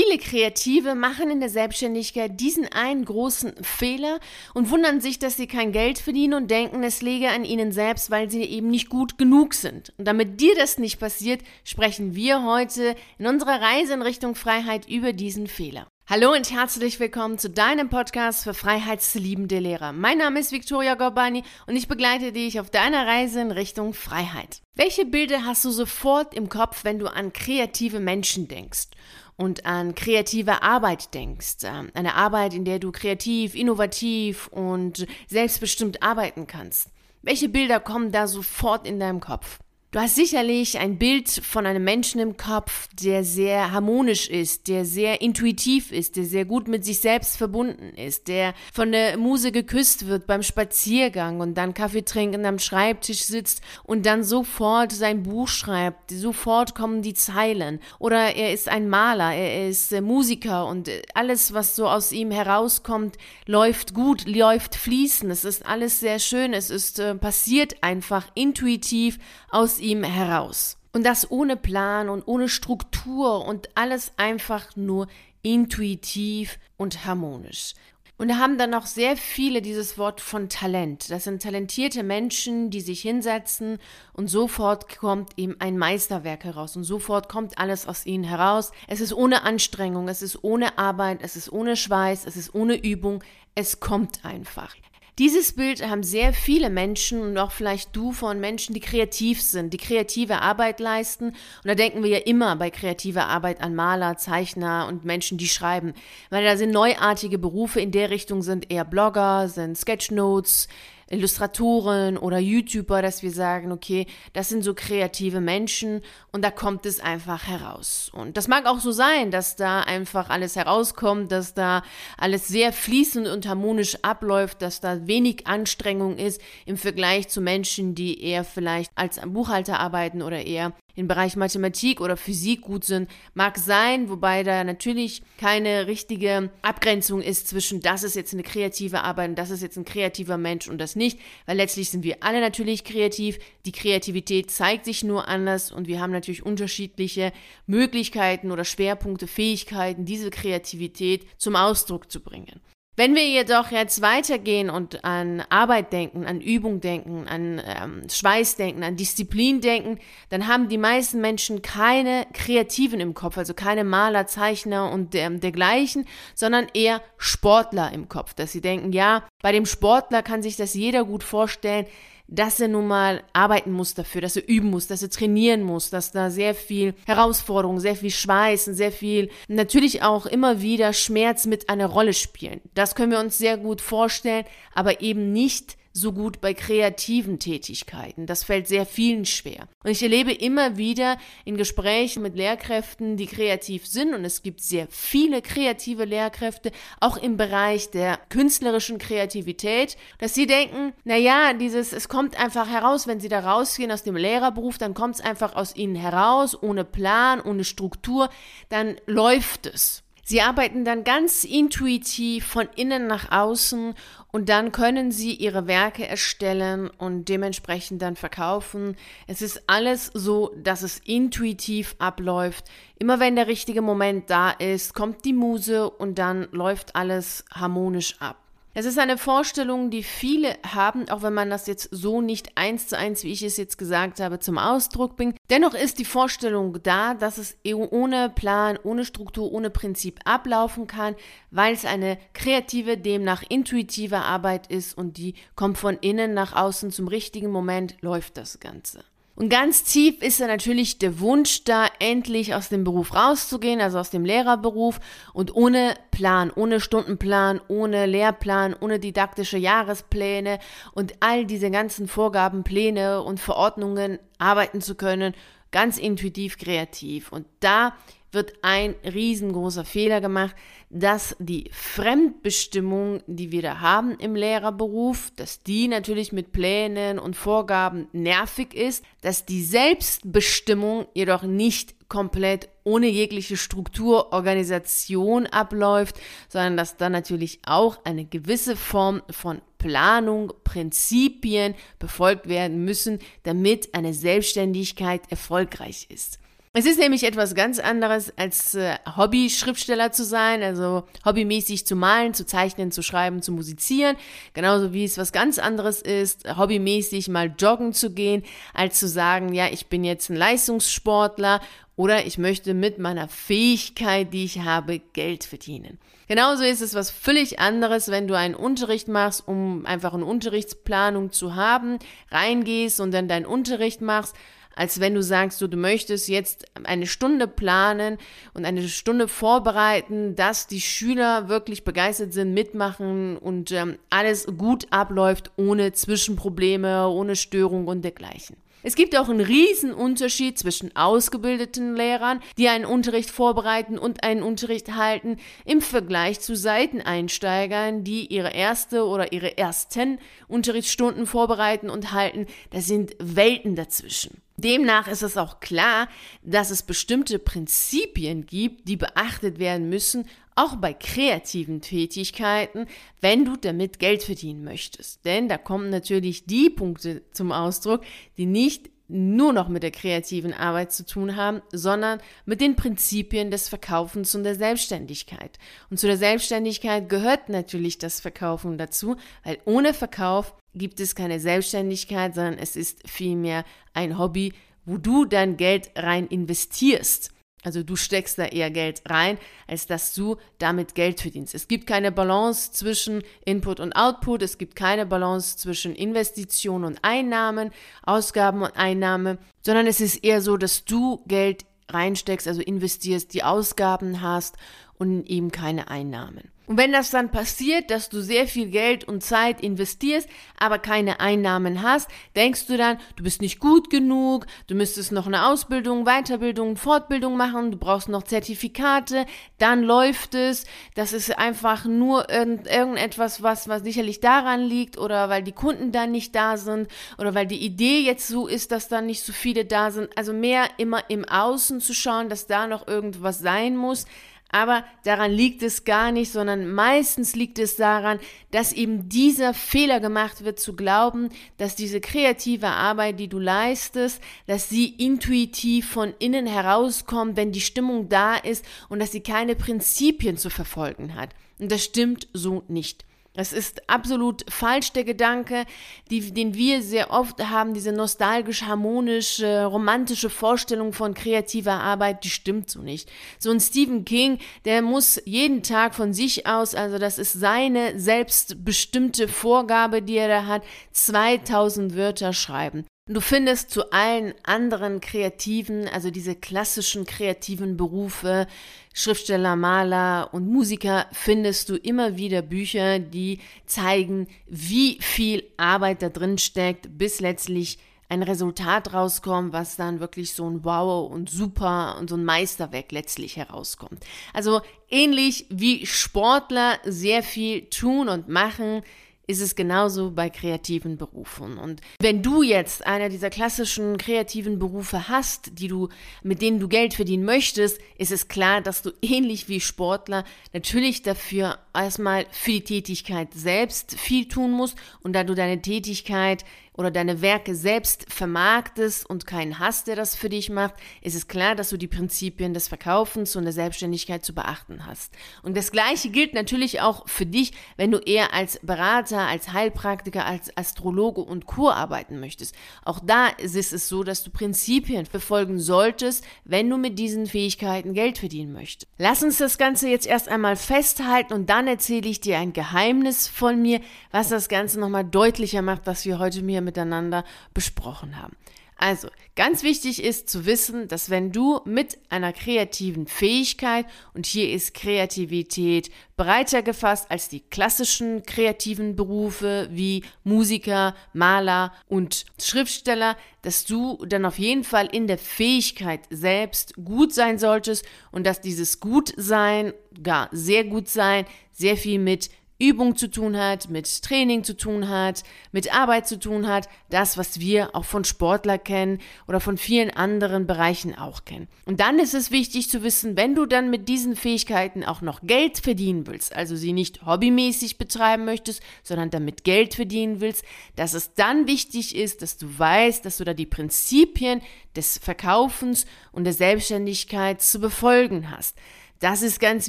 Viele Kreative machen in der Selbstständigkeit diesen einen großen Fehler und wundern sich, dass sie kein Geld verdienen und denken, es läge an ihnen selbst, weil sie eben nicht gut genug sind. Und damit dir das nicht passiert, sprechen wir heute in unserer Reise in Richtung Freiheit über diesen Fehler. Hallo und herzlich willkommen zu deinem Podcast für freiheitsliebende Lehrer. Mein Name ist Viktoria Gorbani und ich begleite dich auf deiner Reise in Richtung Freiheit. Welche Bilder hast du sofort im Kopf, wenn du an kreative Menschen denkst? Und an kreative Arbeit denkst, ähm, eine Arbeit, in der du kreativ, innovativ und selbstbestimmt arbeiten kannst. Welche Bilder kommen da sofort in deinem Kopf? Du hast sicherlich ein Bild von einem Menschen im Kopf, der sehr harmonisch ist, der sehr intuitiv ist, der sehr gut mit sich selbst verbunden ist, der von der Muse geküsst wird beim Spaziergang und dann Kaffee trinken am Schreibtisch sitzt und dann sofort sein Buch schreibt, sofort kommen die Zeilen. Oder er ist ein Maler, er ist äh, Musiker und äh, alles, was so aus ihm herauskommt, läuft gut, läuft fließend. Es ist alles sehr schön, es ist äh, passiert einfach intuitiv aus ihm heraus. Und das ohne Plan und ohne Struktur und alles einfach nur intuitiv und harmonisch. Und da haben dann noch sehr viele dieses Wort von Talent. Das sind talentierte Menschen, die sich hinsetzen und sofort kommt eben ein Meisterwerk heraus und sofort kommt alles aus ihnen heraus. Es ist ohne Anstrengung, es ist ohne Arbeit, es ist ohne Schweiß, es ist ohne Übung, es kommt einfach. Dieses Bild haben sehr viele Menschen und auch vielleicht du von Menschen, die kreativ sind, die kreative Arbeit leisten. Und da denken wir ja immer bei kreativer Arbeit an Maler, Zeichner und Menschen, die schreiben. Weil da sind neuartige Berufe in der Richtung sind eher Blogger, sind Sketchnotes, Illustratoren oder YouTuber, dass wir sagen, okay, das sind so kreative Menschen und da kommt es einfach heraus. Und das mag auch so sein, dass da einfach alles herauskommt, dass da alles sehr fließend und harmonisch abläuft, dass da wenig Anstrengung ist im Vergleich zu Menschen, die eher vielleicht als Buchhalter arbeiten oder eher im Bereich Mathematik oder Physik gut sind, mag sein, wobei da natürlich keine richtige Abgrenzung ist zwischen das ist jetzt eine kreative Arbeit und das ist jetzt ein kreativer Mensch und das nicht, weil letztlich sind wir alle natürlich kreativ. Die Kreativität zeigt sich nur anders und wir haben natürlich unterschiedliche Möglichkeiten oder Schwerpunkte, Fähigkeiten, diese Kreativität zum Ausdruck zu bringen. Wenn wir jedoch jetzt weitergehen und an Arbeit denken, an Übung denken, an ähm, Schweiß denken, an Disziplin denken, dann haben die meisten Menschen keine Kreativen im Kopf, also keine Maler, Zeichner und ähm, dergleichen, sondern eher Sportler im Kopf, dass sie denken, ja, bei dem Sportler kann sich das jeder gut vorstellen, dass er nun mal arbeiten muss dafür, dass er üben muss, dass er trainieren muss, dass da sehr viel Herausforderung, sehr viel Schweiß und sehr viel natürlich auch immer wieder Schmerz mit einer Rolle spielen. Das können wir uns sehr gut vorstellen, aber eben nicht so gut bei kreativen Tätigkeiten. Das fällt sehr vielen schwer. Und ich erlebe immer wieder in Gesprächen mit Lehrkräften, die kreativ sind, und es gibt sehr viele kreative Lehrkräfte, auch im Bereich der künstlerischen Kreativität, dass sie denken, na ja, dieses, es kommt einfach heraus, wenn sie da rausgehen aus dem Lehrerberuf, dann kommt es einfach aus ihnen heraus, ohne Plan, ohne Struktur, dann läuft es. Sie arbeiten dann ganz intuitiv von innen nach außen und dann können Sie Ihre Werke erstellen und dementsprechend dann verkaufen. Es ist alles so, dass es intuitiv abläuft. Immer wenn der richtige Moment da ist, kommt die Muse und dann läuft alles harmonisch ab. Es ist eine Vorstellung, die viele haben, auch wenn man das jetzt so nicht eins zu eins, wie ich es jetzt gesagt habe, zum Ausdruck bringt. Dennoch ist die Vorstellung da, dass es ohne Plan, ohne Struktur, ohne Prinzip ablaufen kann, weil es eine kreative, demnach intuitive Arbeit ist und die kommt von innen nach außen zum richtigen Moment, läuft das Ganze. Und ganz tief ist da natürlich der Wunsch da, endlich aus dem Beruf rauszugehen, also aus dem Lehrerberuf und ohne Plan, ohne Stundenplan, ohne Lehrplan, ohne didaktische Jahrespläne und all diese ganzen Vorgaben, Pläne und Verordnungen arbeiten zu können, ganz intuitiv kreativ. Und da wird ein riesengroßer Fehler gemacht, dass die Fremdbestimmung, die wir da haben im Lehrerberuf, dass die natürlich mit Plänen und Vorgaben nervig ist, dass die Selbstbestimmung jedoch nicht komplett ohne jegliche Struktur, Organisation abläuft, sondern dass da natürlich auch eine gewisse Form von Planung, Prinzipien befolgt werden müssen, damit eine Selbstständigkeit erfolgreich ist. Es ist nämlich etwas ganz anderes, als äh, Hobby-Schriftsteller zu sein, also hobbymäßig zu malen, zu zeichnen, zu schreiben, zu musizieren. Genauso wie es was ganz anderes ist, hobbymäßig mal joggen zu gehen, als zu sagen, ja, ich bin jetzt ein Leistungssportler oder ich möchte mit meiner Fähigkeit, die ich habe, Geld verdienen. Genauso ist es was völlig anderes, wenn du einen Unterricht machst, um einfach eine Unterrichtsplanung zu haben, reingehst und dann deinen Unterricht machst als wenn du sagst, du, du möchtest jetzt eine Stunde planen und eine Stunde vorbereiten, dass die Schüler wirklich begeistert sind, mitmachen und ähm, alles gut abläuft, ohne Zwischenprobleme, ohne Störung und dergleichen. Es gibt auch einen riesen Unterschied zwischen ausgebildeten Lehrern, die einen Unterricht vorbereiten und einen Unterricht halten, im Vergleich zu Seiteneinsteigern, die ihre erste oder ihre ersten Unterrichtsstunden vorbereiten und halten. Da sind Welten dazwischen. Demnach ist es auch klar, dass es bestimmte Prinzipien gibt, die beachtet werden müssen, auch bei kreativen Tätigkeiten, wenn du damit Geld verdienen möchtest. Denn da kommen natürlich die Punkte zum Ausdruck, die nicht nur noch mit der kreativen Arbeit zu tun haben, sondern mit den Prinzipien des Verkaufens und der Selbstständigkeit. Und zu der Selbstständigkeit gehört natürlich das Verkaufen dazu, weil ohne Verkauf gibt es keine Selbstständigkeit, sondern es ist vielmehr ein Hobby, wo du dein Geld rein investierst. Also du steckst da eher Geld rein, als dass du damit Geld verdienst. Es gibt keine Balance zwischen Input und Output, es gibt keine Balance zwischen Investition und Einnahmen, Ausgaben und Einnahmen, sondern es ist eher so, dass du Geld reinsteckst, also investierst, die Ausgaben hast und eben keine Einnahmen. Und wenn das dann passiert, dass du sehr viel Geld und Zeit investierst, aber keine Einnahmen hast, denkst du dann, du bist nicht gut genug, du müsstest noch eine Ausbildung, Weiterbildung, Fortbildung machen, du brauchst noch Zertifikate, dann läuft es. Das ist einfach nur irgendetwas, was, was sicherlich daran liegt oder weil die Kunden dann nicht da sind oder weil die Idee jetzt so ist, dass dann nicht so viele da sind. Also mehr immer im Außen zu schauen, dass da noch irgendwas sein muss aber daran liegt es gar nicht, sondern meistens liegt es daran, dass eben dieser Fehler gemacht wird, zu glauben, dass diese kreative Arbeit, die du leistest, dass sie intuitiv von innen herauskommt, wenn die Stimmung da ist und dass sie keine Prinzipien zu verfolgen hat. Und das stimmt so nicht. Das ist absolut falsch, der Gedanke, die, den wir sehr oft haben, diese nostalgisch, harmonische, romantische Vorstellung von kreativer Arbeit, die stimmt so nicht. So ein Stephen King, der muss jeden Tag von sich aus, also das ist seine selbstbestimmte Vorgabe, die er da hat, 2000 Wörter schreiben. Du findest zu allen anderen kreativen, also diese klassischen kreativen Berufe, Schriftsteller, Maler und Musiker, findest du immer wieder Bücher, die zeigen, wie viel Arbeit da drin steckt, bis letztlich ein Resultat rauskommt, was dann wirklich so ein Wow und super und so ein Meisterwerk letztlich herauskommt. Also ähnlich wie Sportler sehr viel tun und machen, ist es genauso bei kreativen Berufen. Und wenn du jetzt einer dieser klassischen kreativen Berufe hast, die du, mit denen du Geld verdienen möchtest, ist es klar, dass du ähnlich wie Sportler natürlich dafür erstmal für die Tätigkeit selbst viel tun musst und da du deine Tätigkeit oder deine Werke selbst vermarktest und keinen hast, der das für dich macht, ist es klar, dass du die Prinzipien des Verkaufens und der Selbstständigkeit zu beachten hast. Und das Gleiche gilt natürlich auch für dich, wenn du eher als Berater, als Heilpraktiker, als Astrologe und Kur arbeiten möchtest. Auch da ist es so, dass du Prinzipien verfolgen solltest, wenn du mit diesen Fähigkeiten Geld verdienen möchtest. Lass uns das Ganze jetzt erst einmal festhalten und dann erzähle ich dir ein Geheimnis von mir, was das Ganze nochmal deutlicher macht, was wir heute mir miteinander besprochen haben. Also, ganz wichtig ist zu wissen, dass wenn du mit einer kreativen Fähigkeit, und hier ist Kreativität breiter gefasst als die klassischen kreativen Berufe wie Musiker, Maler und Schriftsteller, dass du dann auf jeden Fall in der Fähigkeit selbst gut sein solltest und dass dieses Gutsein, gar sehr gut sein, sehr viel mit Übung zu tun hat, mit Training zu tun hat, mit Arbeit zu tun hat, das, was wir auch von Sportler kennen oder von vielen anderen Bereichen auch kennen. Und dann ist es wichtig zu wissen, wenn du dann mit diesen Fähigkeiten auch noch Geld verdienen willst, also sie nicht hobbymäßig betreiben möchtest, sondern damit Geld verdienen willst, dass es dann wichtig ist, dass du weißt, dass du da die Prinzipien des Verkaufens und der Selbstständigkeit zu befolgen hast. Das ist ganz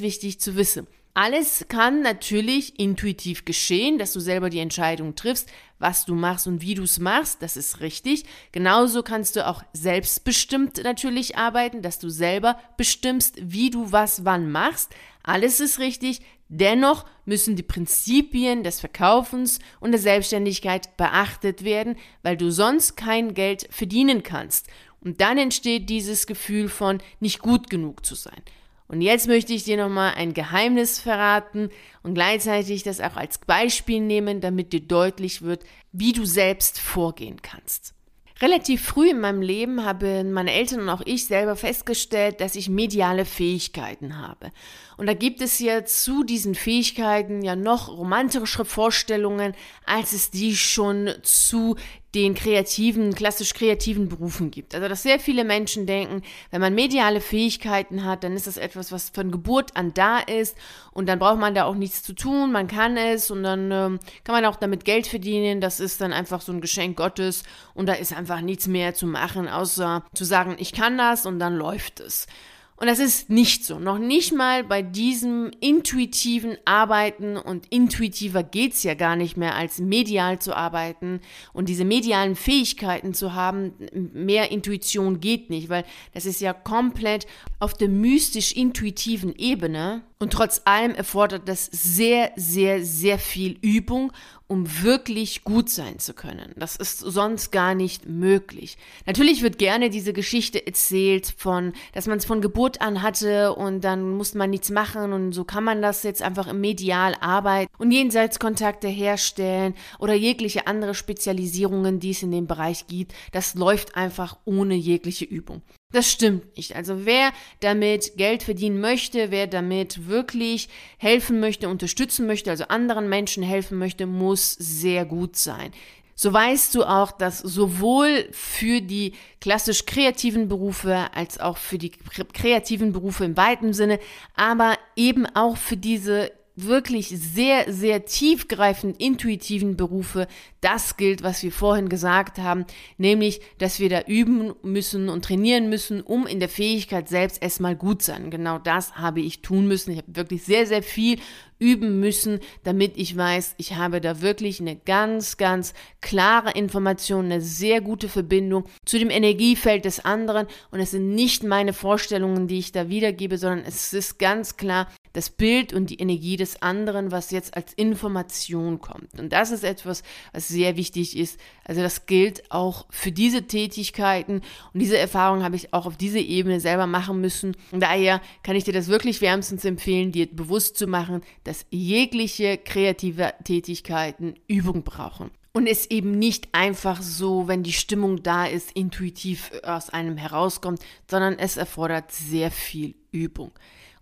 wichtig zu wissen. Alles kann natürlich intuitiv geschehen, dass du selber die Entscheidung triffst, was du machst und wie du es machst, das ist richtig. Genauso kannst du auch selbstbestimmt natürlich arbeiten, dass du selber bestimmst, wie du was wann machst. Alles ist richtig. Dennoch müssen die Prinzipien des Verkaufens und der Selbstständigkeit beachtet werden, weil du sonst kein Geld verdienen kannst. Und dann entsteht dieses Gefühl von nicht gut genug zu sein. Und jetzt möchte ich dir nochmal ein Geheimnis verraten und gleichzeitig das auch als Beispiel nehmen, damit dir deutlich wird, wie du selbst vorgehen kannst. Relativ früh in meinem Leben haben meine Eltern und auch ich selber festgestellt, dass ich mediale Fähigkeiten habe. Und da gibt es ja zu diesen Fähigkeiten ja noch romantischere Vorstellungen, als es die schon zu den kreativen, klassisch kreativen Berufen gibt. Also, dass sehr viele Menschen denken, wenn man mediale Fähigkeiten hat, dann ist das etwas, was von Geburt an da ist und dann braucht man da auch nichts zu tun, man kann es und dann ähm, kann man auch damit Geld verdienen. Das ist dann einfach so ein Geschenk Gottes und da ist einfach nichts mehr zu machen, außer zu sagen, ich kann das und dann läuft es. Und das ist nicht so. Noch nicht mal bei diesem intuitiven Arbeiten und intuitiver geht's ja gar nicht mehr, als medial zu arbeiten und diese medialen Fähigkeiten zu haben. Mehr Intuition geht nicht, weil das ist ja komplett auf der mystisch-intuitiven Ebene. Und trotz allem erfordert das sehr, sehr, sehr viel Übung um wirklich gut sein zu können. Das ist sonst gar nicht möglich. Natürlich wird gerne diese Geschichte erzählt von, dass man es von Geburt an hatte und dann muss man nichts machen und so kann man das jetzt einfach im Medial arbeiten und Jenseitskontakte herstellen oder jegliche andere Spezialisierungen, die es in dem Bereich gibt. Das läuft einfach ohne jegliche Übung. Das stimmt nicht. Also wer damit Geld verdienen möchte, wer damit wirklich helfen möchte, unterstützen möchte, also anderen Menschen helfen möchte, muss sehr gut sein. So weißt du auch, dass sowohl für die klassisch kreativen Berufe als auch für die kreativen Berufe im weiten Sinne, aber eben auch für diese wirklich sehr, sehr tiefgreifend intuitiven Berufe das gilt, was wir vorhin gesagt haben, nämlich, dass wir da üben müssen und trainieren müssen, um in der Fähigkeit selbst erstmal gut sein. Genau das habe ich tun müssen. Ich habe wirklich sehr, sehr viel üben müssen, damit ich weiß, ich habe da wirklich eine ganz, ganz klare Information, eine sehr gute Verbindung zu dem Energiefeld des anderen und es sind nicht meine Vorstellungen, die ich da wiedergebe, sondern es ist ganz klar das Bild und die Energie des anderen, was jetzt als Information kommt. Und das ist etwas, was sehr wichtig ist. Also das gilt auch für diese Tätigkeiten und diese Erfahrung habe ich auch auf dieser Ebene selber machen müssen. Und daher kann ich dir das wirklich wärmstens empfehlen, dir bewusst zu machen, dass jegliche kreative Tätigkeiten Übung brauchen. Und es eben nicht einfach so, wenn die Stimmung da ist, intuitiv aus einem herauskommt, sondern es erfordert sehr viel Übung.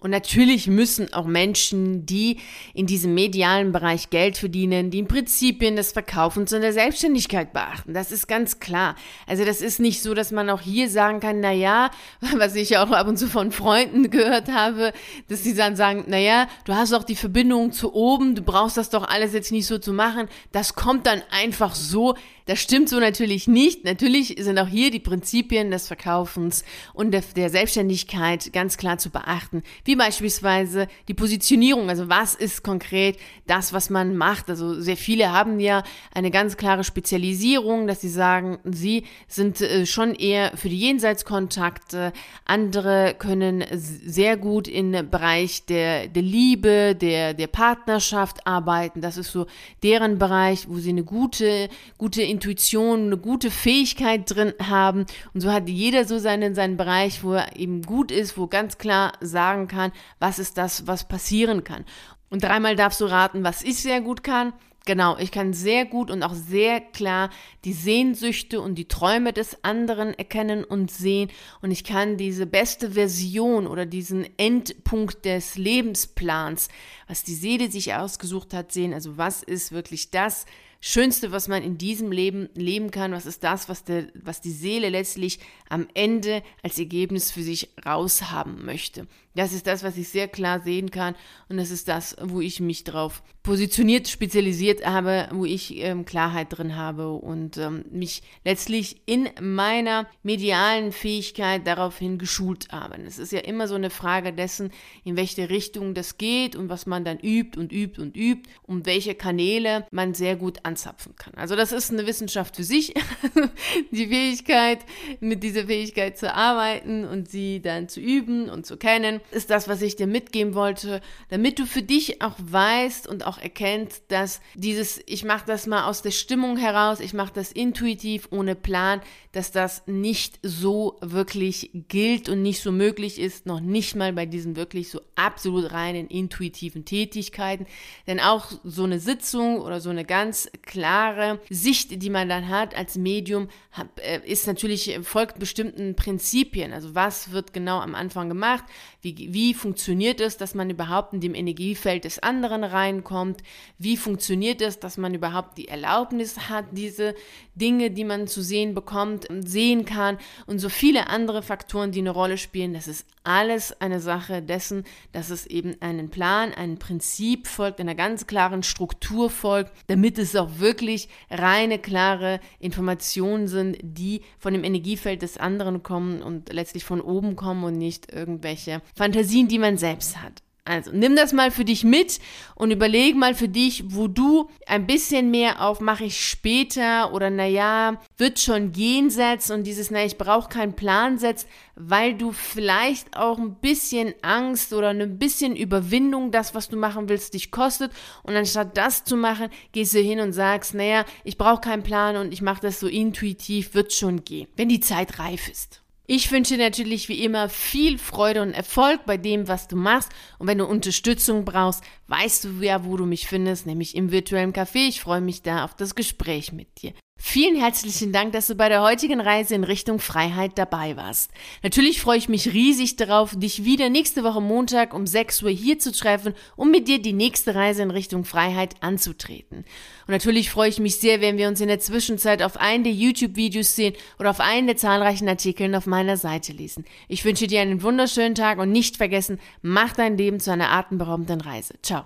Und natürlich müssen auch Menschen, die in diesem medialen Bereich Geld verdienen, die Prinzipien des Verkaufens und der Selbstständigkeit beachten. Das ist ganz klar. Also das ist nicht so, dass man auch hier sagen kann, na ja, was ich auch ab und zu von Freunden gehört habe, dass sie dann sagen, na ja, du hast auch die Verbindung zu oben, du brauchst das doch alles jetzt nicht so zu machen. Das kommt dann einfach so. Das stimmt so natürlich nicht. Natürlich sind auch hier die Prinzipien des Verkaufens und der, der Selbstständigkeit ganz klar zu beachten wie beispielsweise die Positionierung, also was ist konkret das, was man macht. Also sehr viele haben ja eine ganz klare Spezialisierung, dass sie sagen, sie sind äh, schon eher für die Jenseitskontakte, andere können sehr gut im Bereich der, der Liebe, der, der Partnerschaft arbeiten. Das ist so deren Bereich, wo sie eine gute, gute Intuition, eine gute Fähigkeit drin haben. Und so hat jeder so seinen, seinen Bereich, wo er eben gut ist, wo ganz klar sagen kann, was ist das, was passieren kann. Und dreimal darfst du raten, was ich sehr gut kann. Genau, ich kann sehr gut und auch sehr klar die Sehnsüchte und die Träume des anderen erkennen und sehen und ich kann diese beste Version oder diesen Endpunkt des Lebensplans, was die Seele sich ausgesucht hat, sehen. Also was ist wirklich das, Schönste, was man in diesem Leben leben kann, was ist das, was, der, was die Seele letztlich am Ende als Ergebnis für sich raushaben möchte. Das ist das, was ich sehr klar sehen kann und das ist das, wo ich mich drauf positioniert, spezialisiert habe, wo ich ähm, Klarheit drin habe und ähm, mich letztlich in meiner medialen Fähigkeit daraufhin geschult habe. Es ist ja immer so eine Frage dessen, in welche Richtung das geht und was man dann übt und übt und übt und welche Kanäle man sehr gut anzapfen kann. Also das ist eine Wissenschaft für sich, die Fähigkeit, mit dieser Fähigkeit zu arbeiten und sie dann zu üben und zu kennen ist das, was ich dir mitgeben wollte, damit du für dich auch weißt und auch erkennst, dass dieses, ich mache das mal aus der Stimmung heraus, ich mache das intuitiv, ohne Plan, dass das nicht so wirklich gilt und nicht so möglich ist, noch nicht mal bei diesen wirklich so absolut reinen intuitiven Tätigkeiten. Denn auch so eine Sitzung oder so eine ganz klare Sicht, die man dann hat als Medium, äh, ist natürlich, folgt bestimmten Prinzipien. Also was wird genau am Anfang gemacht, wie, wie funktioniert es, dass man überhaupt in dem Energiefeld des anderen reinkommt? Wie funktioniert es, dass man überhaupt die Erlaubnis hat, diese Dinge, die man zu sehen bekommt, sehen kann? Und so viele andere Faktoren, die eine Rolle spielen. Das ist alles eine Sache dessen, dass es eben einen Plan, Prinzip folgt, einer ganz klaren Struktur folgt, damit es auch wirklich reine, klare Informationen sind, die von dem Energiefeld des anderen kommen und letztlich von oben kommen und nicht irgendwelche Fantasien, die man selbst hat. Also nimm das mal für dich mit und überleg mal für dich, wo du ein bisschen mehr auf mache ich später oder naja, wird schon gehen setzt und dieses naja, ich brauche keinen Plan setzt, weil du vielleicht auch ein bisschen Angst oder ein bisschen Überwindung, das, was du machen willst, dich kostet und anstatt das zu machen, gehst du hin und sagst, naja, ich brauche keinen Plan und ich mache das so intuitiv, wird schon gehen, wenn die Zeit reif ist. Ich wünsche dir natürlich wie immer viel Freude und Erfolg bei dem, was du machst. Und wenn du Unterstützung brauchst, weißt du ja, wo du mich findest, nämlich im virtuellen Café. Ich freue mich da auf das Gespräch mit dir. Vielen herzlichen Dank, dass du bei der heutigen Reise in Richtung Freiheit dabei warst. Natürlich freue ich mich riesig darauf, dich wieder nächste Woche Montag um 6 Uhr hier zu treffen, um mit dir die nächste Reise in Richtung Freiheit anzutreten. Und natürlich freue ich mich sehr, wenn wir uns in der Zwischenzeit auf einen der YouTube-Videos sehen oder auf einen der zahlreichen Artikeln auf meiner Seite lesen. Ich wünsche dir einen wunderschönen Tag und nicht vergessen, mach dein Leben zu einer atemberaubenden Reise. Ciao.